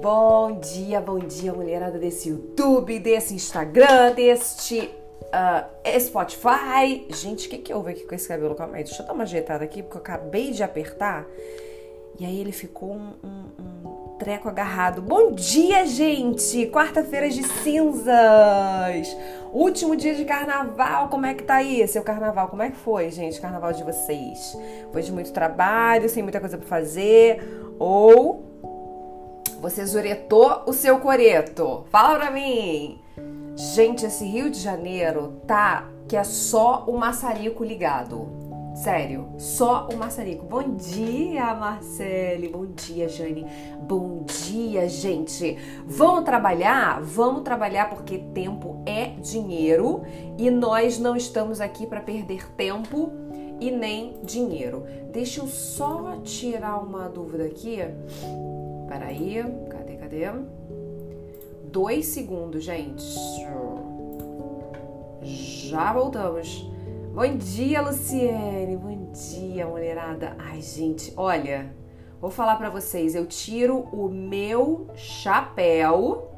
Bom dia, bom dia, mulherada desse YouTube, desse Instagram, deste uh, Spotify. Gente, o que, que houve aqui com esse cabelo? Calma aí, deixa eu dar uma ajeitada aqui, porque eu acabei de apertar e aí ele ficou um, um, um treco agarrado. Bom dia, gente! Quarta-feira de cinzas! Último dia de carnaval, como é que tá aí? Seu carnaval, como é que foi, gente? Carnaval de vocês? Foi de muito trabalho, sem muita coisa pra fazer? Ou você zuretou o seu coreto? Fala pra mim! Gente, esse Rio de Janeiro tá que é só o maçarico ligado. Sério, só o maçarico. Bom dia, Marcele. Bom dia, Jane. Bom dia, gente. Vamos trabalhar? Vamos trabalhar porque tempo é dinheiro e nós não estamos aqui para perder tempo e nem dinheiro. Deixa eu só tirar uma dúvida aqui. Peraí, cadê, cadê? Dois segundos, gente. Já voltamos. Bom dia, Luciene. Bom dia, mulherada. Ai, gente, olha, vou falar para vocês. Eu tiro o meu chapéu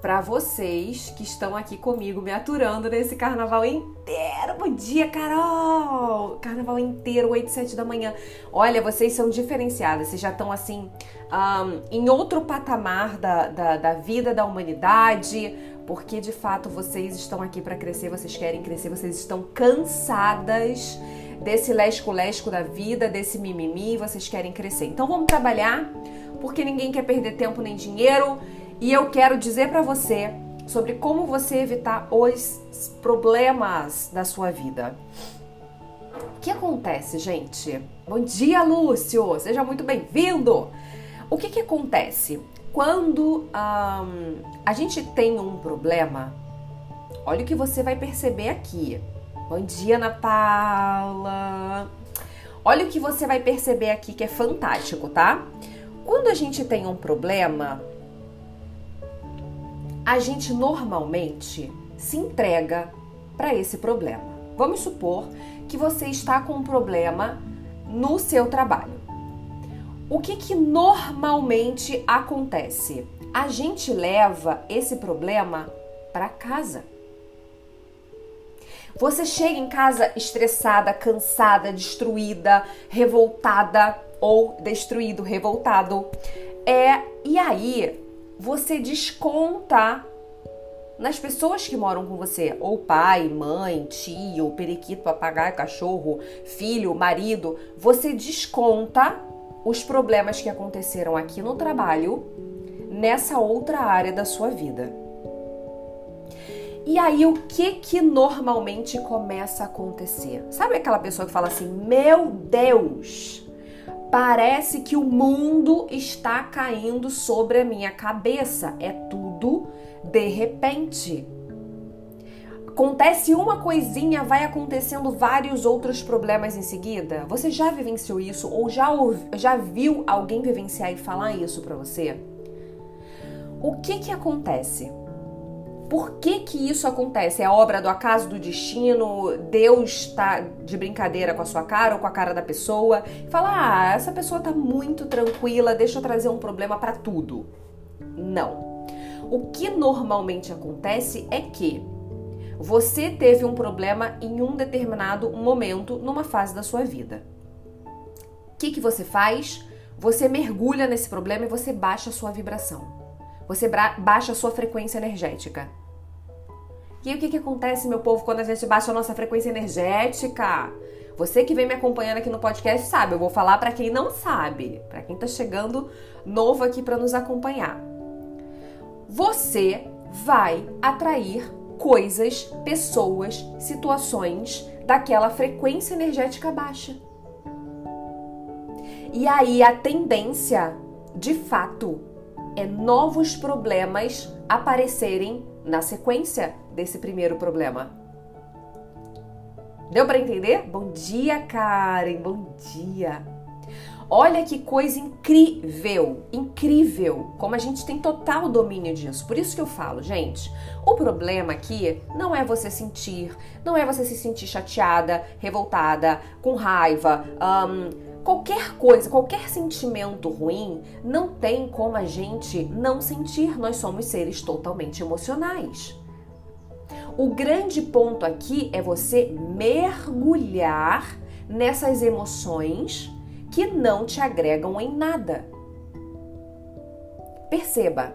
para vocês que estão aqui comigo me aturando nesse carnaval inteiro. Bom dia, Carol! Carnaval inteiro, 8, 7 da manhã. Olha, vocês são diferenciadas, vocês já estão assim um, em outro patamar da, da, da vida da humanidade, porque de fato vocês estão aqui para crescer, vocês querem crescer, vocês estão cansadas desse lesco-lesco da vida, desse mimimi, vocês querem crescer. Então vamos trabalhar, porque ninguém quer perder tempo nem dinheiro e eu quero dizer para você sobre como você evitar os problemas da sua vida. O que acontece, gente? Bom dia, Lúcio! Seja muito bem-vindo! O que, que acontece? Quando um, a gente tem um problema, olha o que você vai perceber aqui. Bom dia, Ana Paula! Olha o que você vai perceber aqui que é fantástico, tá? Quando a gente tem um problema, a gente normalmente se entrega para esse problema. Vamos supor que você está com um problema no seu trabalho. O que, que normalmente acontece? A gente leva esse problema para casa. Você chega em casa estressada, cansada, destruída, revoltada ou destruído, revoltado. É, e aí você desconta nas pessoas que moram com você, ou pai, mãe, tio, periquito, papagaio, cachorro, filho, marido, você desconta os problemas que aconteceram aqui no trabalho nessa outra área da sua vida. E aí o que que normalmente começa a acontecer? Sabe aquela pessoa que fala assim: "Meu Deus, Parece que o mundo está caindo sobre a minha cabeça. É tudo de repente. Acontece uma coisinha, vai acontecendo vários outros problemas em seguida. Você já vivenciou isso ou já, já viu alguém vivenciar e falar isso para você? O que que acontece? Por que que isso acontece? É obra do acaso, do destino? Deus está de brincadeira com a sua cara ou com a cara da pessoa? Fala, ah, essa pessoa tá muito tranquila, deixa eu trazer um problema para tudo. Não. O que normalmente acontece é que você teve um problema em um determinado momento, numa fase da sua vida. O que, que você faz? Você mergulha nesse problema e você baixa a sua vibração. Você baixa a sua frequência energética. E aí, o que, que acontece, meu povo, quando a gente baixa a nossa frequência energética? Você que vem me acompanhando aqui no podcast sabe, eu vou falar para quem não sabe, para quem tá chegando novo aqui para nos acompanhar. Você vai atrair coisas, pessoas, situações daquela frequência energética baixa. E aí a tendência, de fato, é novos problemas aparecerem na sequência desse primeiro problema. Deu para entender? Bom dia, Karen. Bom dia. Olha que coisa incrível, incrível, como a gente tem total domínio disso. Por isso que eu falo, gente, o problema aqui não é você sentir, não é você se sentir chateada, revoltada, com raiva, um, Qualquer coisa, qualquer sentimento ruim, não tem como a gente não sentir. Nós somos seres totalmente emocionais. O grande ponto aqui é você mergulhar nessas emoções que não te agregam em nada. Perceba,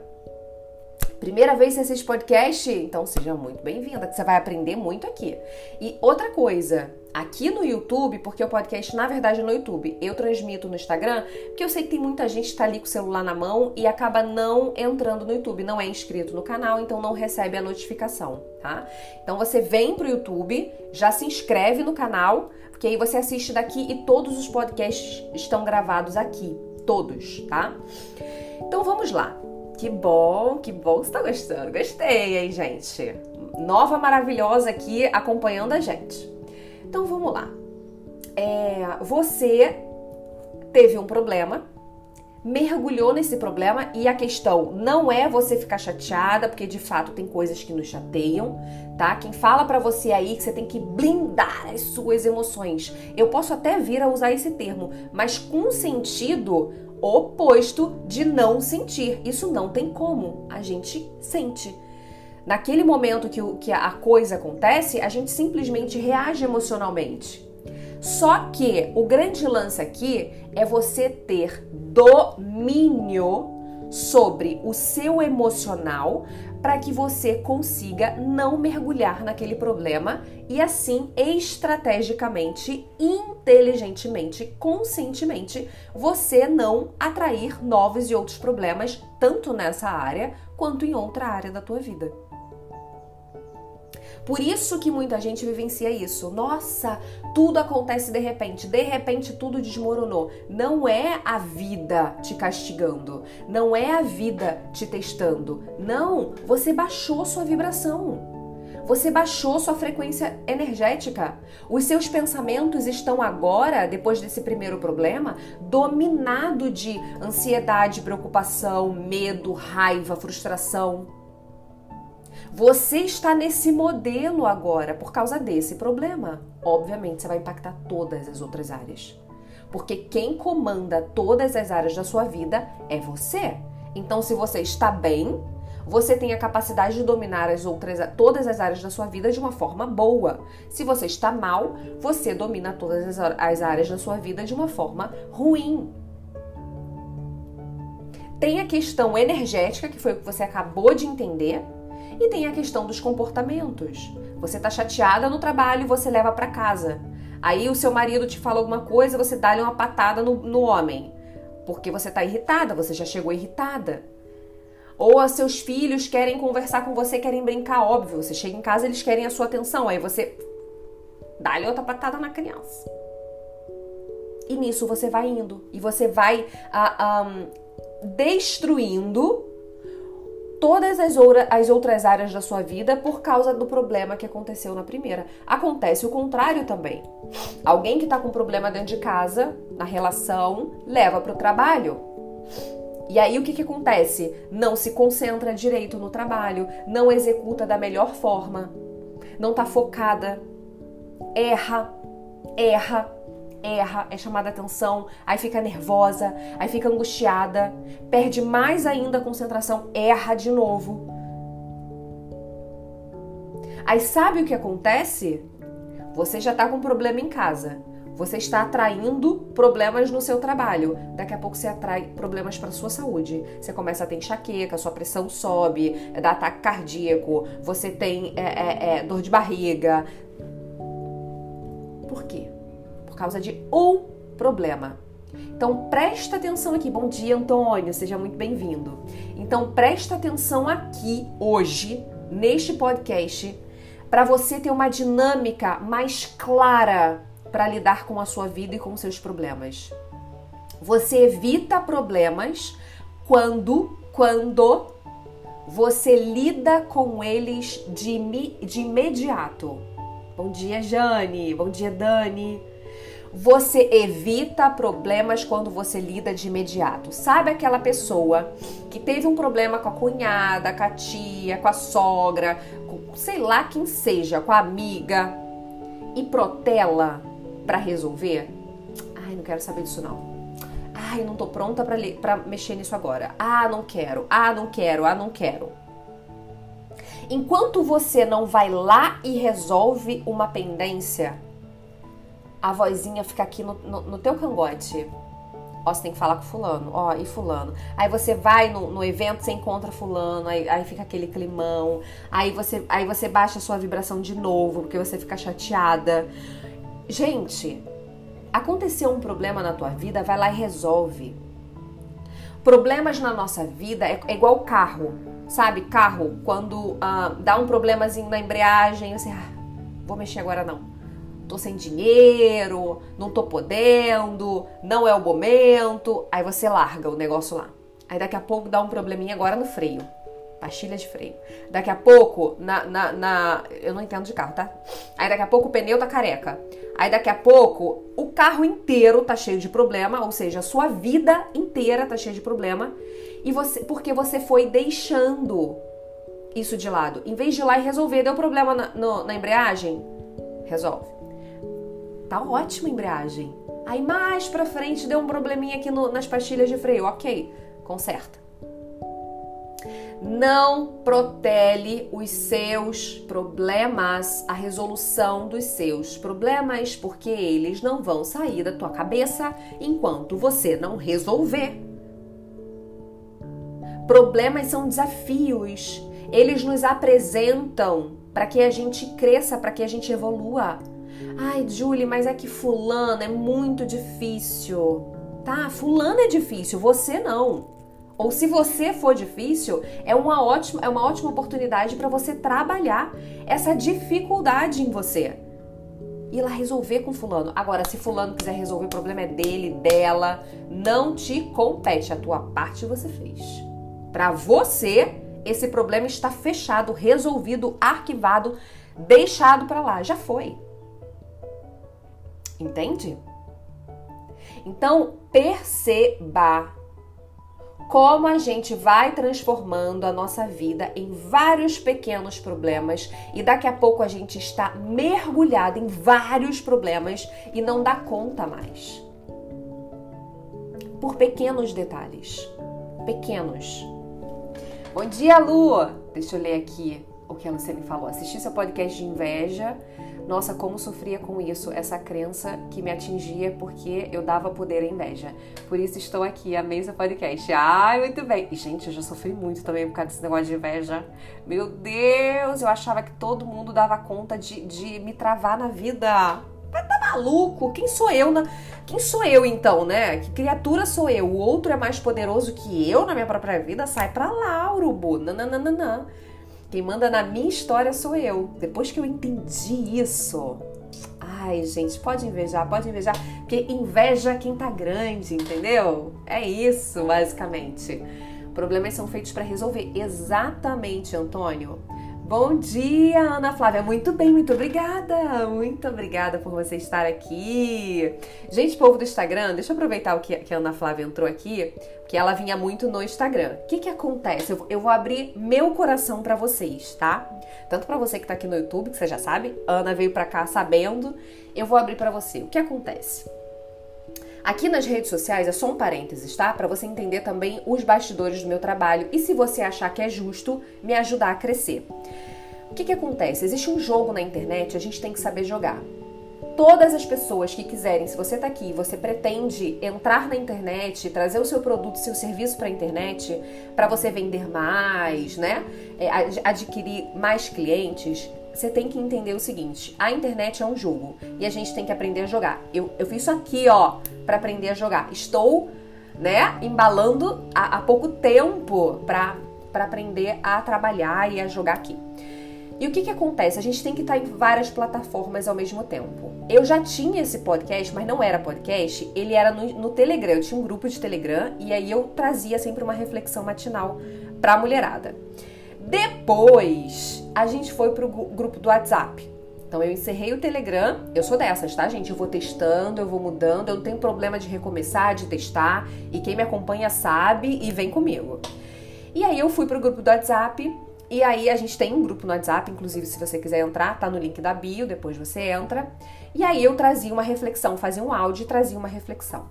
Primeira vez que assiste podcast? Então seja muito bem-vinda, que você vai aprender muito aqui. E outra coisa, aqui no YouTube, porque o podcast na verdade é no YouTube, eu transmito no Instagram, porque eu sei que tem muita gente que tá ali com o celular na mão e acaba não entrando no YouTube, não é inscrito no canal, então não recebe a notificação, tá? Então você vem pro YouTube, já se inscreve no canal, porque aí você assiste daqui e todos os podcasts estão gravados aqui, todos, tá? Então vamos lá. Que bom, que bom que você tá gostando. Gostei, hein, gente? Nova maravilhosa aqui acompanhando a gente. Então vamos lá. É, você teve um problema, mergulhou nesse problema e a questão não é você ficar chateada, porque de fato tem coisas que nos chateiam, tá? Quem fala para você aí que você tem que blindar as suas emoções. Eu posso até vir a usar esse termo, mas com sentido oposto de não sentir. Isso não tem como. A gente sente. Naquele momento que, que a coisa acontece, a gente simplesmente reage emocionalmente. Só que o grande lance aqui é você ter domínio sobre o seu emocional para que você consiga não mergulhar naquele problema e assim estrategicamente, inteligentemente, conscientemente, você não atrair novos e outros problemas tanto nessa área quanto em outra área da tua vida. Por isso que muita gente vivencia isso. Nossa, tudo acontece de repente, de repente tudo desmoronou. Não é a vida te castigando, não é a vida te testando. Não, você baixou sua vibração. Você baixou sua frequência energética. Os seus pensamentos estão agora, depois desse primeiro problema, dominado de ansiedade, preocupação, medo, raiva, frustração. Você está nesse modelo agora por causa desse problema. Obviamente, você vai impactar todas as outras áreas. Porque quem comanda todas as áreas da sua vida é você. Então, se você está bem, você tem a capacidade de dominar as outras, todas as áreas da sua vida de uma forma boa. Se você está mal, você domina todas as áreas da sua vida de uma forma ruim. Tem a questão energética, que foi o que você acabou de entender, e tem a questão dos comportamentos. Você tá chateada no trabalho, você leva para casa. Aí o seu marido te fala alguma coisa, você dá-lhe uma patada no, no homem. Porque você tá irritada, você já chegou irritada. Ou seus filhos querem conversar com você, querem brincar, óbvio. Você chega em casa, eles querem a sua atenção. Aí você dá-lhe outra patada na criança. E nisso você vai indo. E você vai ah, um, destruindo todas as, as outras áreas da sua vida por causa do problema que aconteceu na primeira. Acontece o contrário também. Alguém que está com problema dentro de casa, na relação, leva para o trabalho. E aí o que, que acontece? Não se concentra direito no trabalho, não executa da melhor forma, não está focada, erra, erra, erra, é chamada atenção, aí fica nervosa, aí fica angustiada, perde mais ainda a concentração, erra de novo. Aí sabe o que acontece? Você já tá com problema em casa. Você está atraindo problemas no seu trabalho. Daqui a pouco você atrai problemas para sua saúde. Você começa a ter enxaqueca, sua pressão sobe, dá ataque cardíaco, você tem é, é, é, dor de barriga. Por quê? Por causa de um problema. Então presta atenção aqui. Bom dia, Antônio, seja muito bem-vindo. Então presta atenção aqui hoje neste podcast para você ter uma dinâmica mais clara para lidar com a sua vida e com seus problemas. Você evita problemas quando quando você lida com eles de, de imediato. Bom dia, Jane. Bom dia, Dani. Você evita problemas quando você lida de imediato. Sabe aquela pessoa que teve um problema com a cunhada, com a tia, com a sogra, com sei lá quem seja, com a amiga e protela para resolver? Ai, não quero saber disso não. Ai, não tô pronta pra mexer nisso agora. Ah, não quero. Ah, não quero. Ah, não quero. Enquanto você não vai lá e resolve uma pendência, a vozinha fica aqui no, no, no teu cangote. Ó, você tem que falar com fulano, ó, e fulano. Aí você vai no, no evento, você encontra fulano, aí, aí, fica aquele climão. Aí você, aí você baixa a sua vibração de novo, porque você fica chateada. Gente, aconteceu um problema na tua vida, vai lá e resolve. Problemas na nossa vida é, é igual carro, sabe? Carro, quando ah, dá um problemazinho na embreagem, você, ah, vou mexer agora não tô sem dinheiro, não tô podendo, não é o momento. Aí você larga o negócio lá. Aí daqui a pouco dá um probleminha agora no freio. Pastilha de freio. Daqui a pouco, na, na, na, Eu não entendo de carro, tá? Aí daqui a pouco o pneu tá careca. Aí daqui a pouco o carro inteiro tá cheio de problema, ou seja, a sua vida inteira tá cheia de problema. E você, porque você foi deixando isso de lado. Em vez de ir lá e resolver, deu problema na, no, na embreagem, resolve. Tá ótima a embreagem. Aí mais pra frente deu um probleminha aqui no, nas pastilhas de freio. Ok, conserta. Não protele os seus problemas, a resolução dos seus problemas, porque eles não vão sair da tua cabeça enquanto você não resolver. Problemas são desafios. Eles nos apresentam para que a gente cresça, para que a gente evolua. Ai, Julie, mas é que fulano é muito difícil. Tá, fulano é difícil, você não. Ou se você for difícil, é uma ótima, é uma ótima oportunidade para você trabalhar essa dificuldade em você. Ir lá resolver com fulano. Agora, se fulano quiser resolver o problema é dele, dela, não te compete. A tua parte você fez. Para você, esse problema está fechado, resolvido, arquivado, deixado para lá. Já foi. Entende? Então, perceba como a gente vai transformando a nossa vida em vários pequenos problemas e daqui a pouco a gente está mergulhado em vários problemas e não dá conta mais. Por pequenos detalhes. Pequenos. Bom dia, Lu! Deixa eu ler aqui o que a Luciane falou. Assisti seu podcast de inveja nossa, como sofria com isso, essa crença que me atingia porque eu dava poder à inveja. Por isso estou aqui, amei seu podcast. Ai, muito bem. E, gente, eu já sofri muito também por causa desse negócio de inveja. Meu Deus, eu achava que todo mundo dava conta de, de me travar na vida. Mas tá maluco? Quem sou eu? Na... Quem sou eu então, né? Que criatura sou eu? O outro é mais poderoso que eu na minha própria vida? Sai pra lá, urubu. Nananana. Quem manda na minha história sou eu. Depois que eu entendi isso, ai, gente, pode invejar, pode invejar, porque inveja quem tá grande, entendeu? É isso, basicamente. Problemas são feitos para resolver. Exatamente, Antônio. Bom dia, Ana Flávia. Muito bem, muito obrigada. Muito obrigada por você estar aqui. Gente, povo do Instagram, deixa eu aproveitar o que, que a Ana Flávia entrou aqui, que ela vinha muito no Instagram. O que que acontece? Eu, eu vou abrir meu coração para vocês, tá? Tanto para você que tá aqui no YouTube, que você já sabe, Ana veio para cá sabendo, eu vou abrir para você. O que acontece? Aqui nas redes sociais é só um parênteses, tá? Para você entender também os bastidores do meu trabalho e se você achar que é justo, me ajudar a crescer. O que, que acontece? Existe um jogo na internet, a gente tem que saber jogar. Todas as pessoas que quiserem, se você está aqui, você pretende entrar na internet, trazer o seu produto, seu serviço para a internet, para você vender mais, né? É, adquirir mais clientes, você tem que entender o seguinte: a internet é um jogo e a gente tem que aprender a jogar. Eu, eu fiz isso aqui, ó, para aprender a jogar. Estou, né, embalando há, há pouco tempo para aprender a trabalhar e a jogar aqui. E o que, que acontece? A gente tem que estar em várias plataformas ao mesmo tempo. Eu já tinha esse podcast, mas não era podcast, ele era no, no Telegram. Eu tinha um grupo de Telegram e aí eu trazia sempre uma reflexão matinal pra mulherada. Depois, a gente foi pro grupo do WhatsApp. Então eu encerrei o Telegram. Eu sou dessas, tá, gente? Eu vou testando, eu vou mudando, eu não tenho problema de recomeçar, de testar. E quem me acompanha sabe e vem comigo. E aí eu fui pro grupo do WhatsApp E aí a gente tem um grupo no WhatsApp, inclusive se você quiser entrar, tá no link da bio, depois você entra. E aí eu trazia uma reflexão, fazia um áudio e trazia uma reflexão.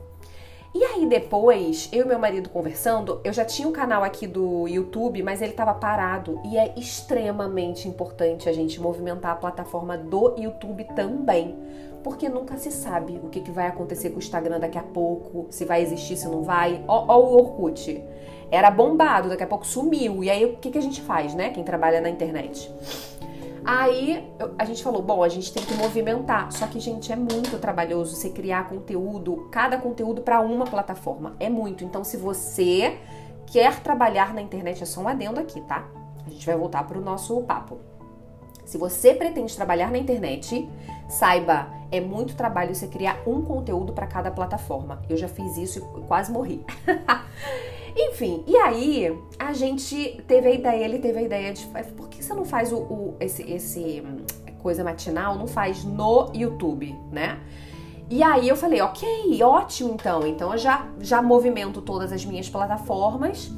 E aí depois, eu e meu marido conversando, eu já tinha um canal aqui do YouTube, mas ele estava parado e é extremamente importante a gente movimentar a plataforma do YouTube também, porque nunca se sabe o que, que vai acontecer com o Instagram daqui a pouco, se vai existir, se não vai. Ó, ó o Orkut. Era bombado, daqui a pouco sumiu. E aí o que, que a gente faz, né? Quem trabalha na internet? Aí a gente falou, bom, a gente tem que movimentar. Só que, gente, é muito trabalhoso você criar conteúdo, cada conteúdo para uma plataforma. É muito. Então, se você quer trabalhar na internet, é só um adendo aqui, tá? A gente vai voltar para o nosso papo. Se você pretende trabalhar na internet, saiba, é muito trabalho você criar um conteúdo para cada plataforma. Eu já fiz isso e quase morri. Enfim, e aí a gente teve a ideia, ele teve a ideia de por você não faz o, o esse, esse hum, coisa matinal, não faz no YouTube, né? E aí eu falei, ok, ótimo então. Então eu já, já movimento todas as minhas plataformas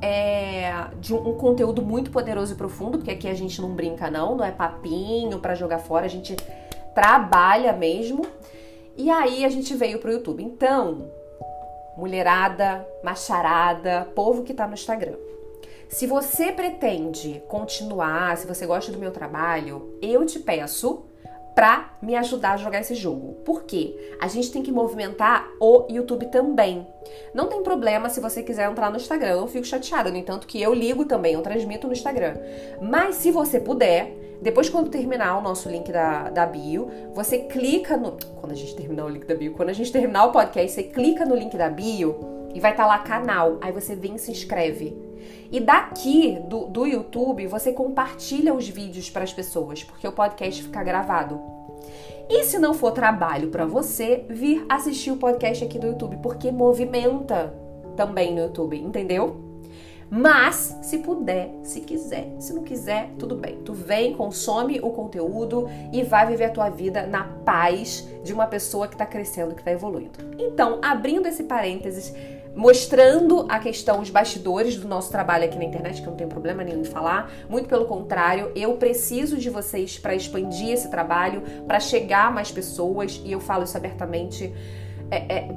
é, de um, um, conteúdo muito poderoso e profundo, porque aqui a gente não brinca não, não é papinho para jogar fora, a gente trabalha mesmo. E aí a gente veio pro YouTube. Então, mulherada, macharada, povo que tá no Instagram. Se você pretende continuar, se você gosta do meu trabalho, eu te peço para me ajudar a jogar esse jogo. Por quê? A gente tem que movimentar o YouTube também. Não tem problema se você quiser entrar no Instagram, eu fico chateada, no entanto que eu ligo também, eu transmito no Instagram. Mas se você puder, depois, quando terminar o nosso link da, da bio, você clica no. Quando a gente terminar o link da bio, quando a gente terminar o podcast, você clica no link da bio e vai estar tá lá canal. Aí você vem e se inscreve. E daqui do, do YouTube, você compartilha os vídeos para as pessoas, porque o podcast fica gravado. E se não for trabalho para você, vir assistir o podcast aqui do YouTube, porque movimenta também no YouTube, entendeu? Mas, se puder, se quiser, se não quiser, tudo bem. Tu vem, consome o conteúdo e vai viver a tua vida na paz de uma pessoa que está crescendo, que está evoluindo. Então, abrindo esse parênteses, mostrando a questão, os bastidores do nosso trabalho aqui na internet, que eu não tenho problema nenhum em falar. Muito pelo contrário, eu preciso de vocês para expandir esse trabalho, para chegar a mais pessoas, e eu falo isso abertamente. É, é,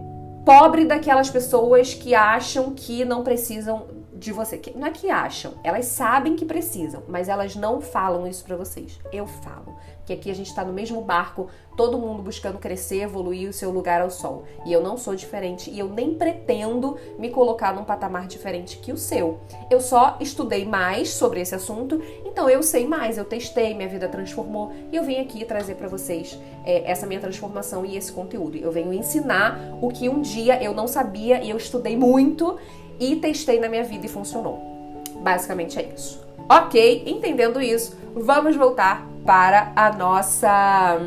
pobre daquelas pessoas que acham que não precisam de você. Que, não é que acham, elas sabem que precisam, mas elas não falam isso para vocês. Eu falo. Que aqui a gente tá no mesmo barco, todo mundo buscando crescer, evoluir o seu lugar ao sol. E eu não sou diferente e eu nem pretendo me colocar num patamar diferente que o seu. Eu só estudei mais sobre esse assunto, então eu sei mais, eu testei, minha vida transformou e eu vim aqui trazer para vocês é, essa minha transformação e esse conteúdo. Eu venho ensinar o que um dia eu não sabia e eu estudei muito e testei na minha vida e funcionou. Basicamente é isso. Ok, entendendo isso, vamos voltar para a nossa.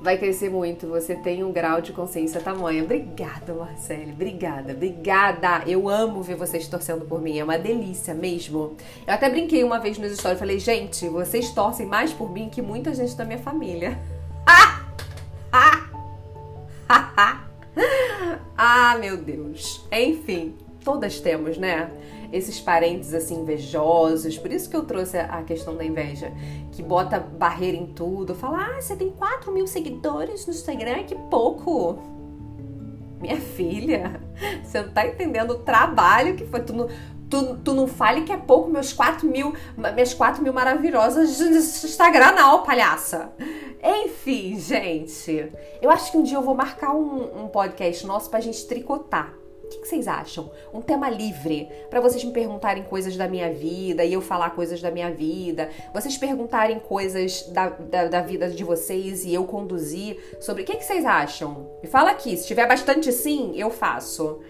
Vai crescer muito, você tem um grau de consciência tamanho. Obrigada, Marcele, obrigada, obrigada. Eu amo ver vocês torcendo por mim, é uma delícia mesmo. Eu até brinquei uma vez nos stories, falei, gente, vocês torcem mais por mim que muita gente da minha família. Ah! ah, meu Deus. Enfim, todas temos, né? Esses parentes assim invejosos. Por isso que eu trouxe a questão da inveja. Que bota barreira em tudo. Fala, ah, você tem 4 mil seguidores no Instagram, que pouco. Minha filha, você não tá entendendo o trabalho que foi. Tu não, tu, tu não fale que é pouco meus 4 mil, minhas 4 mil maravilhosas Instagram, não, palhaça. Enfim, gente, eu acho que um dia eu vou marcar um, um podcast nosso pra gente tricotar. O que, que vocês acham? Um tema livre para vocês me perguntarem coisas da minha vida e eu falar coisas da minha vida. Vocês perguntarem coisas da, da, da vida de vocês e eu conduzir sobre. O que, que vocês acham? Me fala aqui. Se tiver bastante sim, eu faço.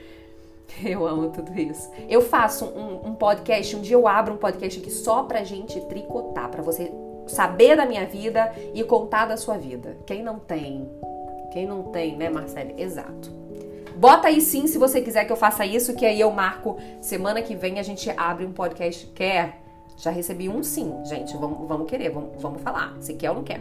Eu amo tudo isso. Eu faço um, um, podcast, um dia eu abro um podcast aqui só pra gente tricotar, pra você saber da minha vida e contar da sua vida. Quem não tem? Quem não tem, né, Marcele? Exato. Bota aí sim se você quiser que eu faça isso, que aí eu marco semana que vem a gente abre um podcast. Quer? Já recebi um sim, gente. Vamos, vamos querer, vamos, vamos falar. Se quer ou não quer.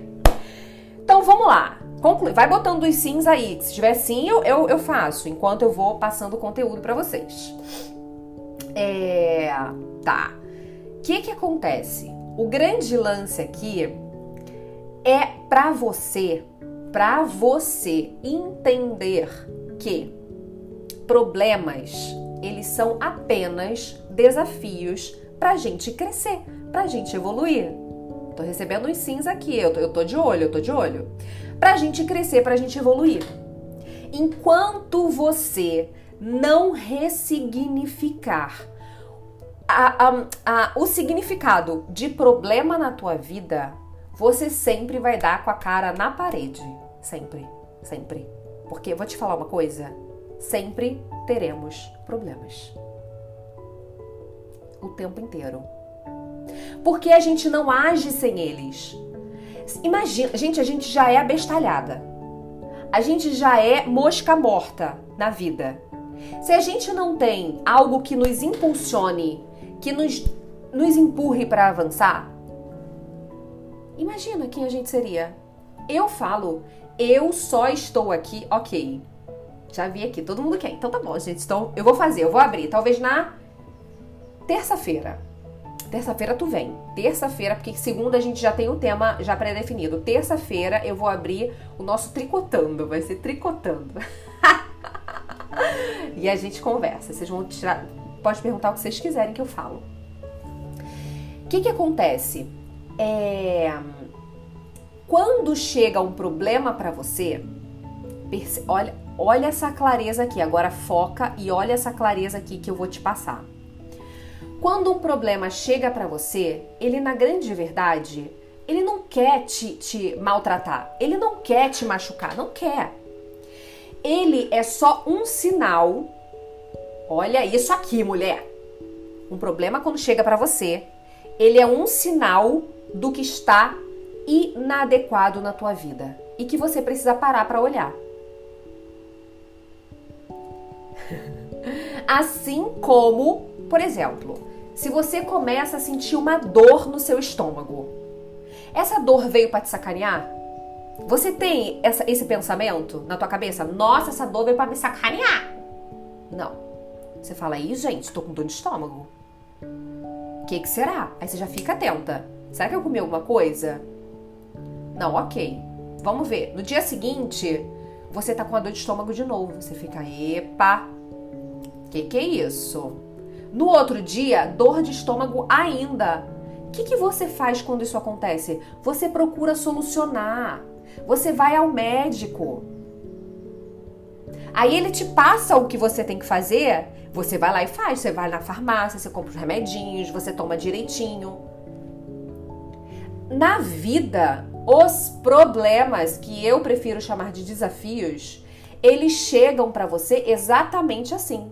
Então vamos lá. Conclui. Vai botando os sims aí. Se tiver sim, eu, eu, eu faço, enquanto eu vou passando o conteúdo para vocês. É. Tá. que que acontece? O grande lance aqui é para você, para você entender que problemas, eles são apenas desafios pra gente crescer, pra gente evoluir. Tô recebendo uns sims aqui, eu tô, eu tô de olho, eu tô de olho. Pra gente crescer, pra gente evoluir. Enquanto você não ressignificar a, a, o significado de problema na tua vida, você sempre vai dar com a cara na parede. Sempre, sempre. Porque vou te falar uma coisa: sempre teremos problemas. O tempo inteiro. Porque a gente não age sem eles. Imagina, gente, a gente já é abestalhada. A gente já é mosca morta na vida. Se a gente não tem algo que nos impulsione, que nos, nos empurre para avançar, imagina quem a gente seria. Eu falo, eu só estou aqui, ok. Já vi aqui, todo mundo quer. Então tá bom, gente. Então eu vou fazer, eu vou abrir. Talvez na terça-feira. Terça-feira tu vem. Terça-feira, porque segunda a gente já tem o tema já pré-definido. Terça-feira eu vou abrir o nosso tricotando. Vai ser tricotando. e a gente conversa. Vocês vão tirar. Pode perguntar o que vocês quiserem que eu falo. O que, que acontece? É... Quando chega um problema para você, perce... olha, Olha essa clareza aqui, agora foca e olha essa clareza aqui que eu vou te passar. Quando um problema chega para você, ele na grande verdade, ele não quer te, te maltratar, ele não quer te machucar, não quer. Ele é só um sinal. Olha isso aqui, mulher. Um problema quando chega para você, ele é um sinal do que está inadequado na tua vida e que você precisa parar para olhar. Assim como, por exemplo, se você começa a sentir uma dor no seu estômago. Essa dor veio para te sacanear? Você tem essa, esse pensamento na tua cabeça? Nossa, essa dor veio para me sacanear. Não. Você fala, aí, gente, tô com dor de estômago. O que, que será? Aí você já fica atenta. Será que eu comi alguma coisa? Não, ok. Vamos ver. No dia seguinte, você tá com a dor de estômago de novo. Você fica, epa, que que é isso? No outro dia, dor de estômago ainda. O que, que você faz quando isso acontece? Você procura solucionar. Você vai ao médico. Aí ele te passa o que você tem que fazer. Você vai lá e faz. Você vai na farmácia, você compra os remedinhos, você toma direitinho. Na vida, os problemas que eu prefiro chamar de desafios, eles chegam para você exatamente assim.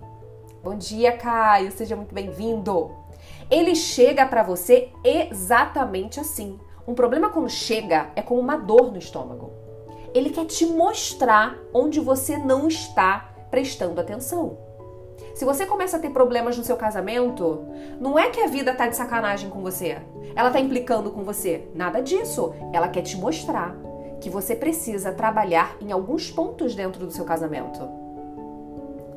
Bom dia, Caio, seja muito bem-vindo. Ele chega para você exatamente assim. Um problema quando chega é como uma dor no estômago. Ele quer te mostrar onde você não está prestando atenção. Se você começa a ter problemas no seu casamento, não é que a vida tá de sacanagem com você. Ela tá implicando com você. Nada disso. Ela quer te mostrar que você precisa trabalhar em alguns pontos dentro do seu casamento.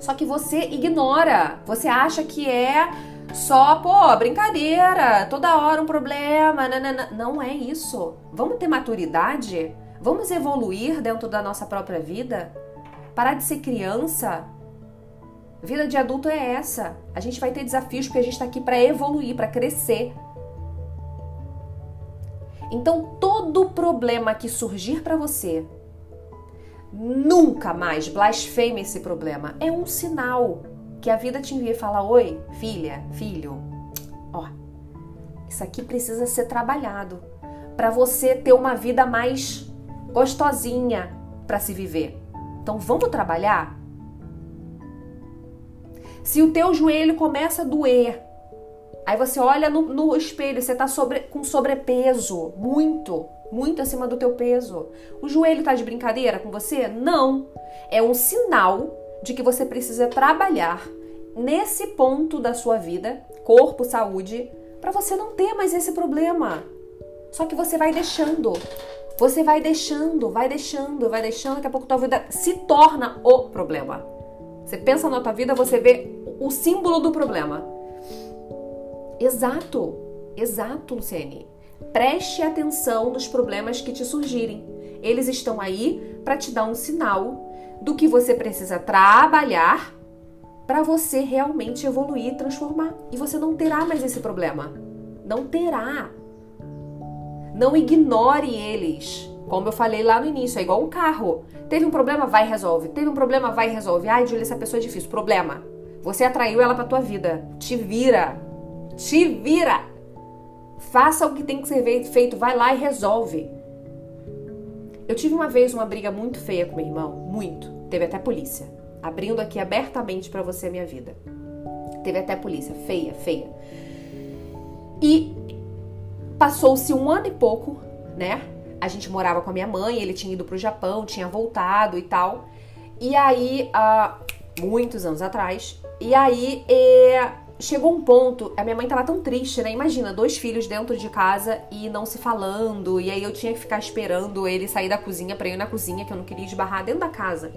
Só que você ignora. Você acha que é só, pô, brincadeira, toda hora um problema. Nanana. Não é isso. Vamos ter maturidade? Vamos evoluir dentro da nossa própria vida? Parar de ser criança? Vida de adulto é essa. A gente vai ter desafios porque a gente está aqui para evoluir, para crescer. Então, todo problema que surgir para você, Nunca mais blasfeme esse problema. É um sinal que a vida te envia e fala: Oi, filha, filho, ó, isso aqui precisa ser trabalhado para você ter uma vida mais gostosinha para se viver. Então vamos trabalhar? Se o teu joelho começa a doer, aí você olha no, no espelho, você tá sobre, com sobrepeso, muito muito acima do teu peso. O joelho tá de brincadeira com você? Não. É um sinal de que você precisa trabalhar nesse ponto da sua vida, corpo, saúde, para você não ter mais esse problema. Só que você vai deixando. Você vai deixando, vai deixando, vai deixando, daqui a pouco tua vida se torna o problema. Você pensa na tua vida, você vê o símbolo do problema. Exato. Exato, Luciene. Preste atenção nos problemas que te surgirem. Eles estão aí para te dar um sinal do que você precisa trabalhar para você realmente evoluir e transformar. E você não terá mais esse problema. Não terá. Não ignore eles. Como eu falei lá no início, é igual um carro. Teve um problema, vai e resolve. Teve um problema, vai e resolve. Ai, Julia, essa pessoa é difícil. Problema. Você atraiu ela pra tua vida. Te vira. Te vira. Faça o que tem que ser feito. Vai lá e resolve. Eu tive uma vez uma briga muito feia com meu irmão. Muito. Teve até polícia. Abrindo aqui abertamente para você a minha vida. Teve até polícia. Feia, feia. E passou-se um ano e pouco, né? A gente morava com a minha mãe, ele tinha ido pro Japão, tinha voltado e tal. E aí, há muitos anos atrás, e aí é, chegou um ponto, a minha mãe tava tão triste, né? Imagina, dois filhos dentro de casa e não se falando, e aí eu tinha que ficar esperando ele sair da cozinha para ir na cozinha, que eu não queria esbarrar dentro da casa.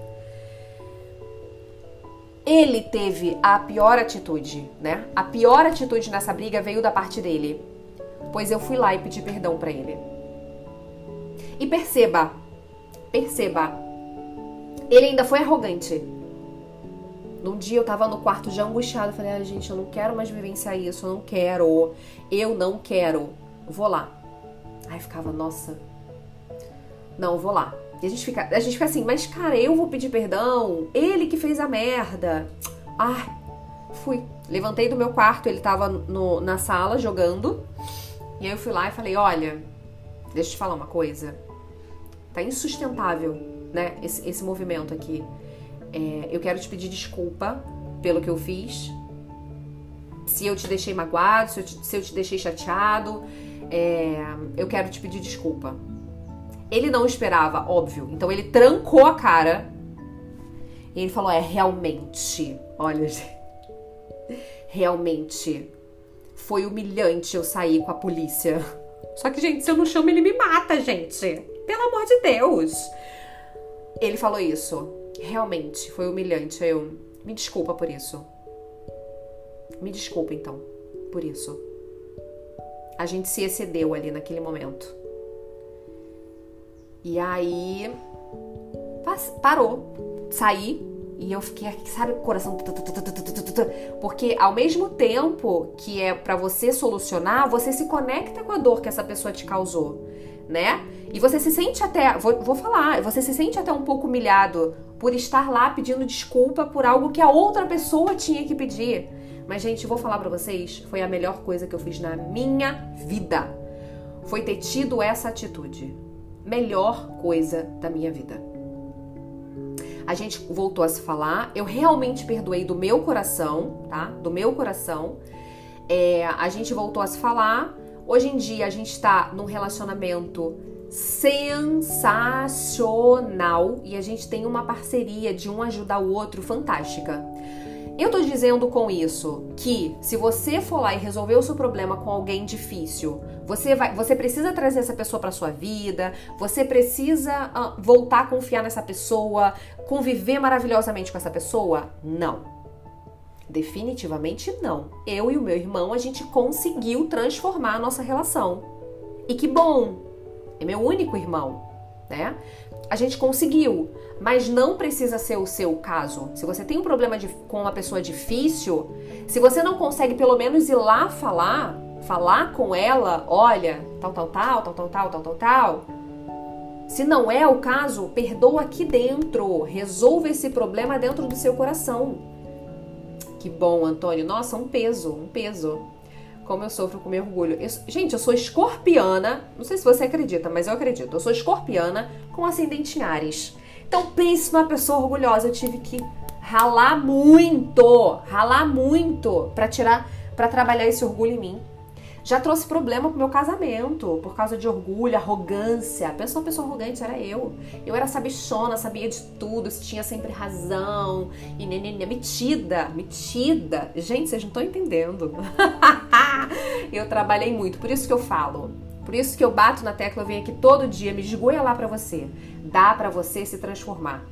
Ele teve a pior atitude, né? A pior atitude nessa briga veio da parte dele, pois eu fui lá e pedi perdão para ele. E perceba, perceba, ele ainda foi arrogante. Num dia eu tava no quarto já angustiada, falei, ah, gente, eu não quero mais vivenciar isso, eu não quero, eu não quero, vou lá. Aí ficava, nossa, não, vou lá. E a gente fica, a gente fica assim, mas cara, eu vou pedir perdão, ele que fez a merda. Ah, fui. Levantei do meu quarto, ele tava no, na sala jogando. E aí eu fui lá e falei: olha, deixa eu te falar uma coisa. Tá insustentável, né? Esse, esse movimento aqui. É, eu quero te pedir desculpa pelo que eu fiz. Se eu te deixei magoado, se eu te, se eu te deixei chateado, é, eu quero te pedir desculpa. Ele não esperava, óbvio. Então ele trancou a cara. E ele falou: É, realmente. Olha, realmente. Foi humilhante eu sair com a polícia. Só que, gente, se eu não chamo, ele me mata, gente. Pelo amor de Deus. Ele falou isso. Realmente, foi humilhante. Eu. Me desculpa por isso. Me desculpa, então, por isso. A gente se excedeu ali naquele momento. E aí parou, saí e eu fiquei, sabe, coração. Porque ao mesmo tempo que é para você solucionar, você se conecta com a dor que essa pessoa te causou, né? E você se sente até, vou, vou falar, você se sente até um pouco humilhado por estar lá pedindo desculpa por algo que a outra pessoa tinha que pedir. Mas, gente, vou falar para vocês, foi a melhor coisa que eu fiz na minha vida. Foi ter tido essa atitude melhor coisa da minha vida. A gente voltou a se falar, eu realmente perdoei do meu coração, tá? Do meu coração. É, a gente voltou a se falar. Hoje em dia a gente tá num relacionamento sensacional e a gente tem uma parceria de um ajudar o outro fantástica. Eu tô dizendo com isso que se você for lá e resolver o seu problema com alguém difícil, você vai, você precisa trazer essa pessoa para sua vida, você precisa uh, voltar a confiar nessa pessoa, conviver maravilhosamente com essa pessoa? Não. Definitivamente não. Eu e o meu irmão a gente conseguiu transformar a nossa relação. E que bom. É meu único irmão, né? A gente conseguiu, mas não precisa ser o seu caso. Se você tem um problema de, com uma pessoa difícil, se você não consegue pelo menos ir lá falar, falar com ela, olha, tal, tal, tal, tal, tal, tal, tal, tal, tal. Se não é o caso, perdoa aqui dentro, resolva esse problema dentro do seu coração. Que bom, Antônio. Nossa, um peso, um peso. Como eu sofro com meu orgulho. Eu, gente, eu sou escorpiana. Não sei se você acredita, mas eu acredito. Eu sou escorpiana com ascendente em Ares. Então pense numa pessoa orgulhosa. Eu tive que ralar muito, ralar muito para tirar, para trabalhar esse orgulho em mim já trouxe problema pro meu casamento por causa de orgulho, arrogância. Pensa uma pessoa arrogante, era eu. Eu era sabichona, sabia de tudo, tinha sempre razão. E neném, metida, metida. Gente, vocês não estão entendendo. eu trabalhei muito, por isso que eu falo. Por isso que eu bato na tecla, eu venho aqui todo dia, me esgoia lá para você. Dá para você se transformar.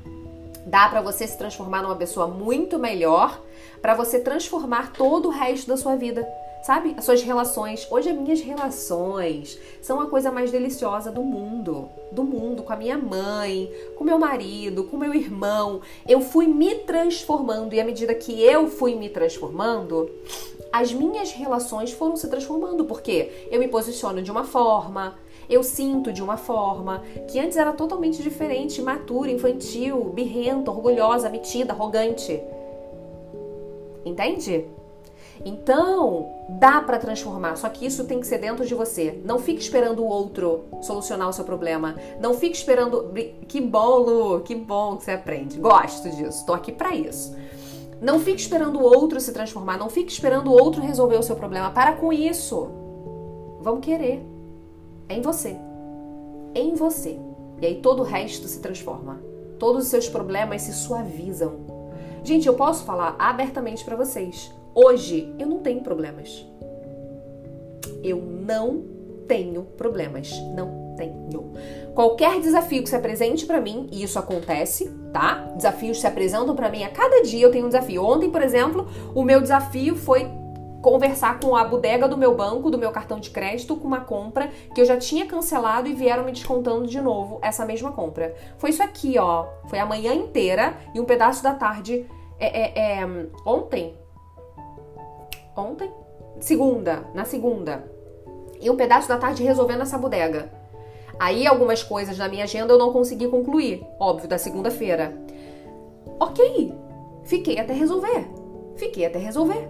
Dá para você se transformar numa pessoa muito melhor, para você transformar todo o resto da sua vida sabe? As suas relações. Hoje as minhas relações são a coisa mais deliciosa do mundo. Do mundo, com a minha mãe, com meu marido, com meu irmão. Eu fui me transformando e à medida que eu fui me transformando, as minhas relações foram se transformando, porque eu me posiciono de uma forma, eu sinto de uma forma que antes era totalmente diferente, imatura, infantil, birrenta, orgulhosa, metida, arrogante. Entende? Então, dá para transformar, só que isso tem que ser dentro de você. Não fique esperando o outro solucionar o seu problema. Não fique esperando. Que bom, Lu, que bom que você aprende. Gosto disso, tô aqui para isso. Não fique esperando o outro se transformar, não fique esperando o outro resolver o seu problema. Para com isso. Vamos querer. É em você. É em você. E aí todo o resto se transforma. Todos os seus problemas se suavizam. Gente, eu posso falar abertamente para vocês. Hoje eu não tenho problemas. Eu não tenho problemas. Não tenho. Qualquer desafio que se apresente para mim, e isso acontece, tá? Desafios se apresentam para mim a cada dia eu tenho um desafio. Ontem, por exemplo, o meu desafio foi conversar com a bodega do meu banco, do meu cartão de crédito, com uma compra que eu já tinha cancelado e vieram me descontando de novo essa mesma compra. Foi isso aqui, ó. Foi a manhã inteira e um pedaço da tarde. É, é, é, ontem, ontem? Segunda, na segunda. E um pedaço da tarde resolvendo essa bodega. Aí algumas coisas na minha agenda eu não consegui concluir, óbvio, da segunda-feira. Ok, fiquei até resolver. Fiquei até resolver.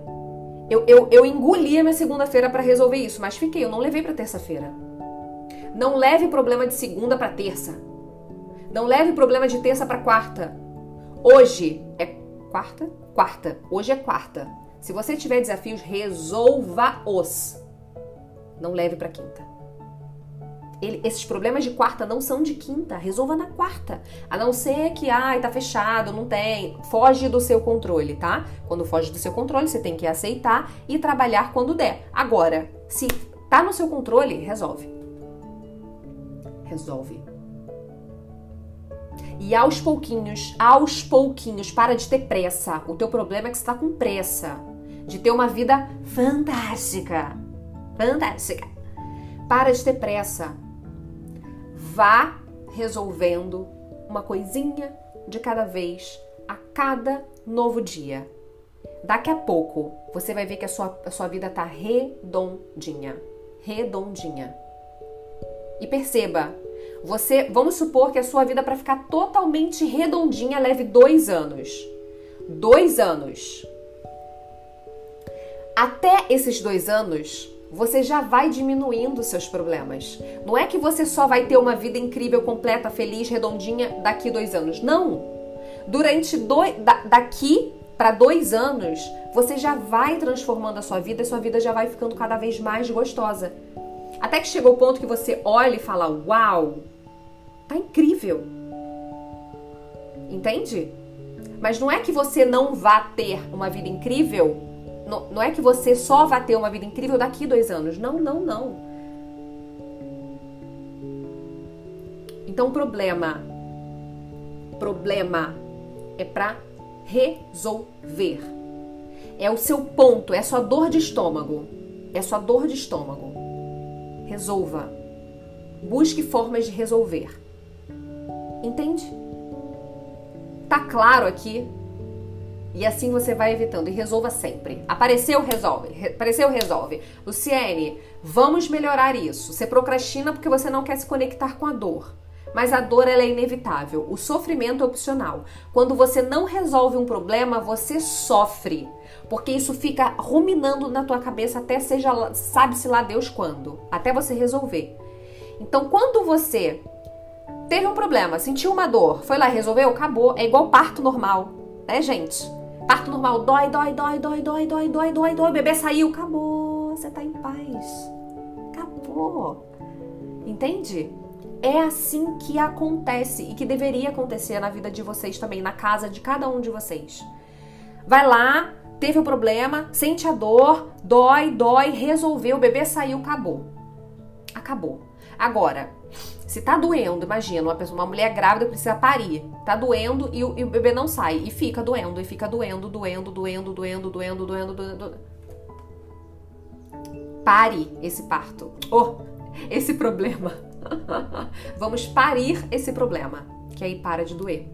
Eu, eu, eu engoli a minha segunda-feira para resolver isso, mas fiquei, eu não levei para terça-feira. Não leve problema de segunda para terça. Não leve problema de terça para quarta. Hoje é quarta? Quarta. Hoje é quarta. Se você tiver desafios, resolva-os. Não leve para quinta. Ele, esses problemas de quarta não são de quinta, resolva na quarta. A não ser que, ai, tá fechado, não tem. Foge do seu controle, tá? Quando foge do seu controle, você tem que aceitar e trabalhar quando der. Agora, se tá no seu controle, resolve. Resolve. E aos pouquinhos, aos pouquinhos, para de ter pressa. O teu problema é que você tá com pressa de ter uma vida fantástica. Fantástica. Para de ter pressa. Vá resolvendo uma coisinha de cada vez a cada novo dia. Daqui a pouco você vai ver que a sua, a sua vida tá redondinha. Redondinha. E perceba, você, vamos supor que a sua vida para ficar totalmente redondinha leve dois anos. Dois anos. Até esses dois anos, você já vai diminuindo seus problemas. Não é que você só vai ter uma vida incrível, completa, feliz, redondinha daqui dois anos. Não. Durante dois, da, daqui para dois anos, você já vai transformando a sua vida e sua vida já vai ficando cada vez mais gostosa. Até que chegou o ponto que você olha e fala: Uau, tá incrível. Entende? Mas não é que você não vá ter uma vida incrível não, não é que você só vai ter uma vida incrível daqui dois anos. Não, não, não. Então, problema. Problema é para resolver. É o seu ponto, é sua dor de estômago. É sua dor de estômago. Resolva. Busque formas de resolver. Entende? Tá claro aqui e assim você vai evitando e resolva sempre. Apareceu, resolve. Re apareceu, resolve. Luciene, vamos melhorar isso. Você procrastina porque você não quer se conectar com a dor. Mas a dor ela é inevitável. O sofrimento é opcional. Quando você não resolve um problema, você sofre. Porque isso fica ruminando na tua cabeça até seja, sabe-se lá Deus quando. Até você resolver. Então, quando você teve um problema, sentiu uma dor, foi lá, resolveu, acabou. É igual parto normal, né, gente? Parto normal, dói, dói, dói, dói, dói, dói, dói, dói, dói. O bebê saiu, acabou. Você tá em paz. Acabou. Entende? É assim que acontece e que deveria acontecer na vida de vocês também, na casa de cada um de vocês. Vai lá, teve o um problema, sente a dor, dói, dói, resolveu, o bebê saiu, acabou. Acabou. Agora, se tá doendo, imagina, uma pessoa, uma mulher grávida precisa parir. Tá doendo e o, e o bebê não sai. E fica doendo, e fica doendo, doendo, doendo, doendo, doendo, doendo, doendo. pare esse parto. Oh, esse problema. Vamos parir esse problema, que aí para de doer,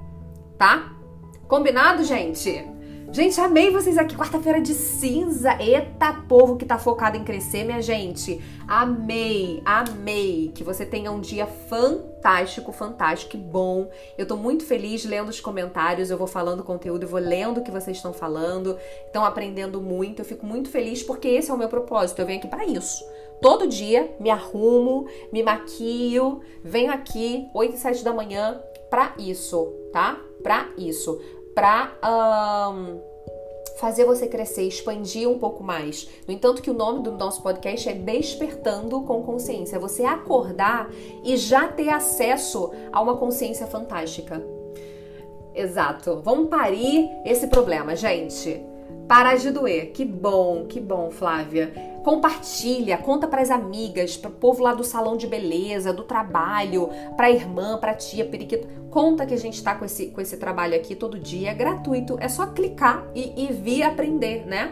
tá? Combinado, gente? Gente, amei vocês aqui. Quarta-feira de cinza. Eita, povo que tá focado em crescer, minha gente. Amei, amei. Que você tenha um dia fantástico, fantástico, que bom. Eu tô muito feliz lendo os comentários. Eu vou falando conteúdo, eu vou lendo o que vocês estão falando. Estão aprendendo muito. Eu fico muito feliz porque esse é o meu propósito. Eu venho aqui para isso. Todo dia me arrumo, me maquio, venho aqui 8 e 7 da manhã para isso, tá? Para isso para um, fazer você crescer, expandir um pouco mais. No entanto, que o nome do nosso podcast é Despertando com Consciência. É você acordar e já ter acesso a uma consciência fantástica. Exato. Vamos parir esse problema, gente. Parar de doer. Que bom, que bom, Flávia. Compartilha, conta para as amigas, para o povo lá do salão de beleza, do trabalho, para a irmã, para a tia, periquito. Conta que a gente está com esse, com esse trabalho aqui todo dia, é gratuito, é só clicar e, e vir aprender, né?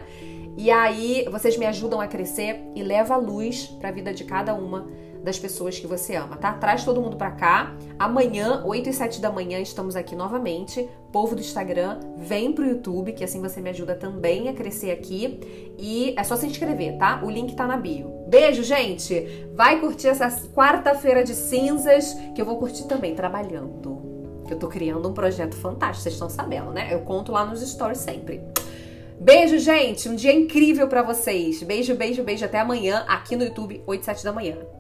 E aí vocês me ajudam a crescer e leva a luz para a vida de cada uma das pessoas que você ama, tá? Traz todo mundo para cá. Amanhã, 8 e 7 da manhã, estamos aqui novamente. Povo do Instagram, vem pro YouTube, que assim você me ajuda também a crescer aqui. E é só se inscrever, tá? O link tá na bio. Beijo, gente! Vai curtir essa quarta-feira de cinzas, que eu vou curtir também trabalhando. Eu tô criando um projeto fantástico, vocês estão sabendo, né? Eu conto lá nos stories sempre. Beijo, gente! Um dia incrível para vocês. Beijo, beijo, beijo. Até amanhã aqui no YouTube, 8 e 7 da manhã.